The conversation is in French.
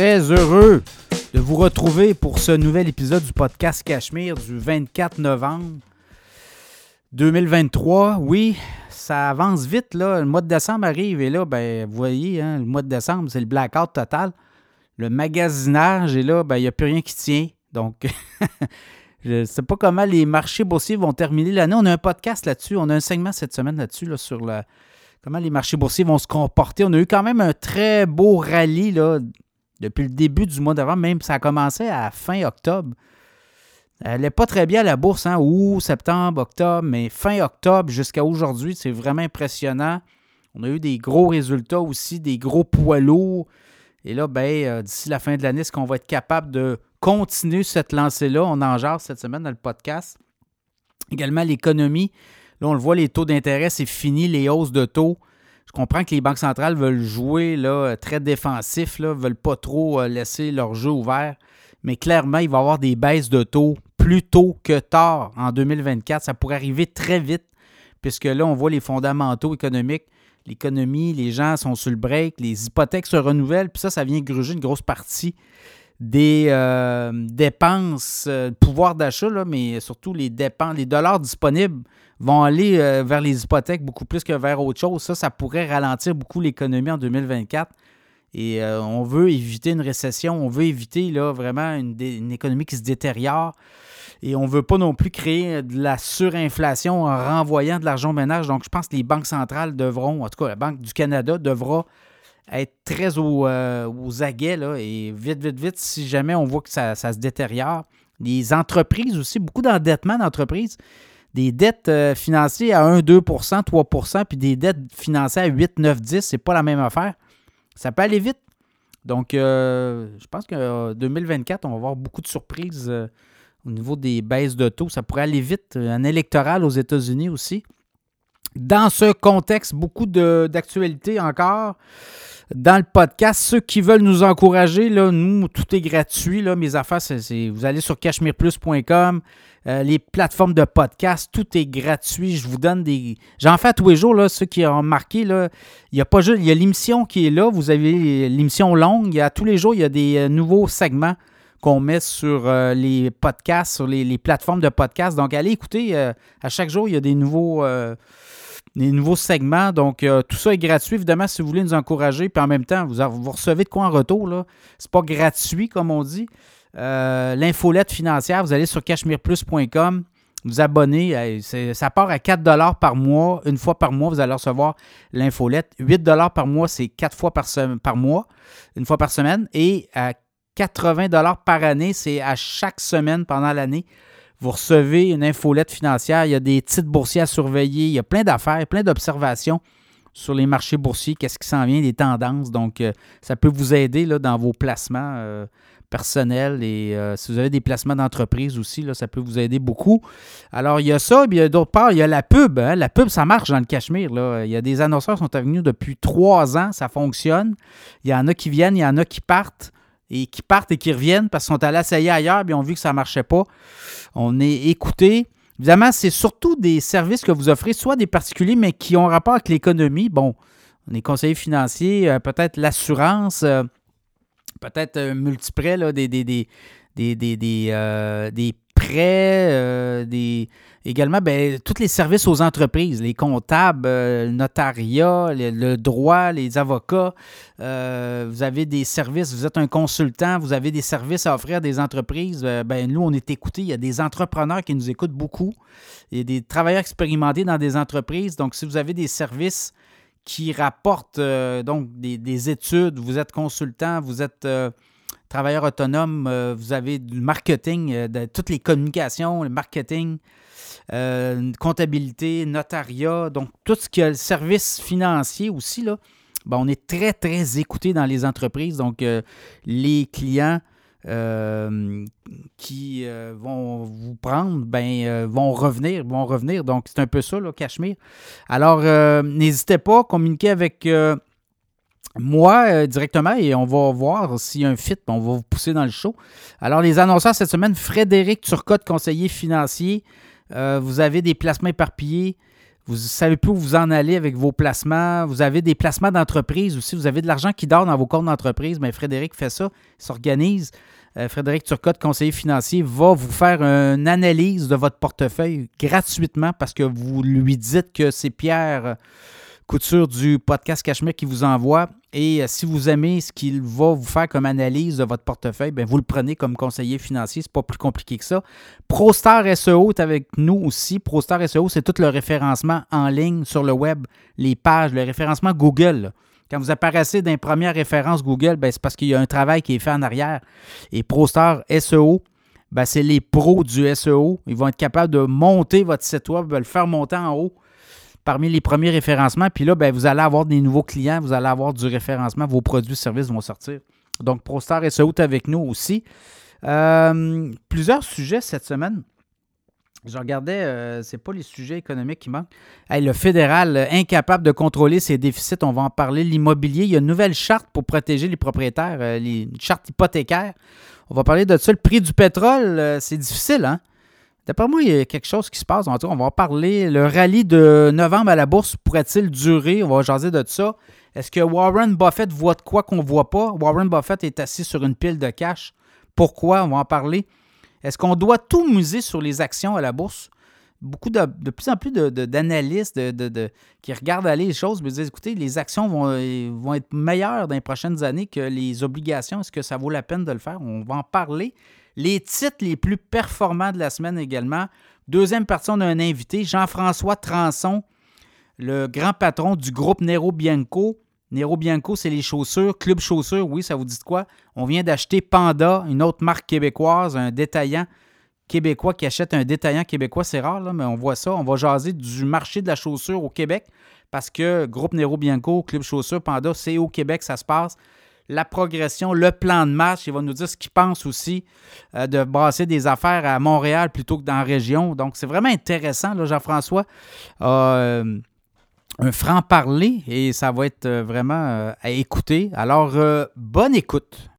très heureux de vous retrouver pour ce nouvel épisode du podcast Cachemire du 24 novembre 2023. Oui, ça avance vite, là. Le mois de décembre arrive et là, ben, vous voyez, hein, le mois de décembre, c'est le blackout total. Le magasinage et là, ben, il n'y a plus rien qui tient. Donc, je ne sais pas comment les marchés boursiers vont terminer l'année. On a un podcast là-dessus. On a un segment cette semaine là-dessus, là, sur la, comment les marchés boursiers vont se comporter. On a eu quand même un très beau rallye là, depuis le début du mois d'avant, même ça a commencé à fin octobre. Elle n'est pas très bien à la bourse, hein, août, septembre, octobre, mais fin octobre jusqu'à aujourd'hui, c'est vraiment impressionnant. On a eu des gros résultats aussi, des gros poids lourds. Et là, ben, euh, d'ici la fin de l'année, est-ce qu'on va être capable de continuer cette lancée-là? On en jase cette semaine dans le podcast. Également, l'économie. Là, on le voit, les taux d'intérêt, c'est fini, les hausses de taux. Je comprends que les banques centrales veulent jouer là, très défensif, ne veulent pas trop euh, laisser leur jeu ouvert. Mais clairement, il va y avoir des baisses de taux plus tôt que tard en 2024. Ça pourrait arriver très vite, puisque là, on voit les fondamentaux économiques. L'économie, les gens sont sur le break, les hypothèques se renouvellent, puis ça, ça vient gruger une grosse partie des euh, dépenses, euh, pouvoir d'achat, mais surtout les dépenses, les dollars disponibles vont aller euh, vers les hypothèques beaucoup plus que vers autre chose. Ça, ça pourrait ralentir beaucoup l'économie en 2024. Et on veut éviter une récession, on veut éviter là, vraiment une, économie qui se détériore. Et on ne veut pas non plus créer de la surinflation en renvoyant de l'argent au ménage. Donc, je pense que les banques centrales devront, en tout cas la Banque du Canada devra être très euh, aux aguets là, et vite, vite, vite, si jamais on voit que ça, se détériore. Les entreprises aussi, beaucoup d'endettement d'entreprises, des dettes euh, financées à 1, 2% 3% puis des dettes financées à 8, 9, 10, c'est pas la même affaire. Ça peut aller vite. Donc, euh, je pense que 2024, on va avoir beaucoup de surprises au niveau des baisses de taux. Ça pourrait aller vite. Un électoral aux États-Unis aussi. Dans ce contexte, beaucoup d'actualités encore dans le podcast. Ceux qui veulent nous encourager, là, nous, tout est gratuit. Là, mes affaires, vous allez sur cachemireplus.com, euh, les plateformes de podcast, tout est gratuit. Je vous donne des. J'en fais tous les jours, là, ceux qui ont remarqué, là, il y a pas juste. Il y a l'émission qui est là. Vous avez l'émission longue. Il y a tous les jours, il y a des euh, nouveaux segments qu'on met sur euh, les podcasts, sur les, plateformes de podcasts. Donc, allez écouter. à chaque jour, il y a des nouveaux les nouveaux segments. Donc, euh, tout ça est gratuit, évidemment, si vous voulez nous encourager. Puis en même temps, vous, recevez de quoi en retour. Ce n'est pas gratuit, comme on dit. Euh, l'infolette financière, vous allez sur cachemireplus.com, vous abonnez. Ça part à 4 par mois. Une fois par mois, vous allez recevoir l'infolette. 8 par mois, c'est 4 fois par, par mois, une fois par semaine. Et à 80 par année, c'est à chaque semaine pendant l'année. Vous recevez une infolette financière, il y a des titres boursiers à surveiller, il y a plein d'affaires, plein d'observations sur les marchés boursiers, qu'est-ce qui s'en vient, des tendances. Donc, euh, ça peut vous aider dans vos placements euh, personnels et euh, si vous avez des placements d'entreprise aussi, ça peut vous aider beaucoup. Alors, il y a ça, puis d'autre part, il y a la pub. Hein. La pub, ça marche dans le Cachemire. Il y a des annonceurs qui sont venus depuis trois ans, ça fonctionne. Il y en a qui viennent, il y en a qui partent et qui partent et qui reviennent parce qu'ils sont allés essayer ailleurs et ont vu que ça ne marchait pas. On est écouté. Évidemment, c'est surtout des services que vous offrez, soit des particuliers, mais qui ont rapport avec l'économie. Bon, on est conseiller financier, euh, peut-être l'assurance, euh, peut-être un multiprêt, là, des, des, des, des, euh, des Également, ben, tous les services aux entreprises, les comptables, euh, le notariat, le, droit, les avocats. Euh, vous avez des services, vous êtes un consultant, vous avez des services à offrir à des entreprises. Ben, nous, on est écoutés. Il y a des entrepreneurs qui nous écoutent beaucoup. Il y a des travailleurs expérimentés dans des entreprises. Donc, si vous avez des services qui rapportent donc des, études, vous êtes consultant, vous êtes travailleur autonome, vous avez du marketing, de, toutes les communications, le marketing, euh, comptabilité, notariat, donc tout ce qui est le service financier aussi, là, ben, on est très, très écouté dans les entreprises. Donc, euh, les clients euh, qui vont vous prendre, ben, vont revenir, vont revenir. Donc, c'est un peu ça, là, Cachemire. Alors, n'hésitez pas à communiquer avec moi directement et on va voir s'il y a un fit, on va vous pousser dans le show. Alors, les annonceurs cette semaine, Frédéric Turcotte, conseiller financier, euh, vous avez des placements éparpillés. vous savez plus où vous en allez avec vos placements. Vous avez des placements d'entreprise aussi. Vous avez de l'argent qui dort dans vos comptes d'entreprise. Mais Frédéric fait ça. S'organise. Euh, Frédéric Turcotte, conseiller financier, va vous faire une analyse de votre portefeuille gratuitement parce que vous lui dites que c'est Pierre Couture du podcast Cachemire qui vous envoie. Et euh, si vous aimez ce qu'il va vous faire comme analyse de votre portefeuille, bien, vous le prenez comme conseiller financier. C'est pas plus compliqué que ça. ProStar SEO est avec nous aussi. ProStar SEO, c'est tout le référencement en ligne sur le web, les pages, le référencement Google. Quand vous apparaissez dans les premières références Google, ben, c'est parce qu'il y a un travail qui est fait en arrière. Et ProStar SEO, ben, c'est les pros du SEO. Ils vont être capables de monter votre site web, de le faire monter en haut parmi les premiers référencements. Puis là, ben, vous allez avoir des nouveaux clients, vous allez avoir du référencement, vos produits et services vont sortir. Donc, ProStar SEO est avec nous aussi. Euh, plusieurs sujets cette semaine. Je regardais, euh, c'est pas les sujets économiques qui manquent. le fédéral, euh, incapable de contrôler ses déficits, on va en parler. L'immobilier, il y a une nouvelle charte pour protéger les propriétaires, euh, une charte hypothécaire. On va parler de ça. Le prix du pétrole, c'est difficile, hein? D'après moi, il y a quelque chose qui se passe. Tout cas, on va en parler. Le rallye de novembre à la bourse pourrait-il durer? On va jaser de ça. Est-ce que Warren Buffett voit de quoi qu'on ne voit pas? Warren Buffett est assis sur une pile de cash. Pourquoi? On va en parler. Est-ce qu'on doit tout muser sur les actions à la bourse? Beaucoup de, de plus en plus d'analystes de, qui regardent aller les choses me disent écoutez, les actions vont, vont être meilleures dans les prochaines années que les obligations. Est-ce que ça vaut la peine de le faire? On va en parler. Les titres les plus performants de la semaine également. Deuxième partie, on a un invité, Jean-François Transon, le grand patron du groupe Nero Bianco. Nero Bianco, c'est les chaussures. Club Chaussures, oui, ça vous dit quoi? On vient d'acheter Panda, une autre marque québécoise, un détaillant québécois qui achète un détaillant québécois. C'est rare, mais on voit ça. On va jaser du marché de la chaussure au Québec parce que Groupe Nero Bianco, Club Chaussures, Panda, c'est au Québec, ça se passe. La progression, le plan de match, il va nous dire ce qu'il pense aussi euh, de brasser des affaires à Montréal plutôt que dans la région. Donc, c'est vraiment intéressant, Jean-François. Euh, un franc-parler et ça va être euh, vraiment à écouter. Alors, bonne écoute.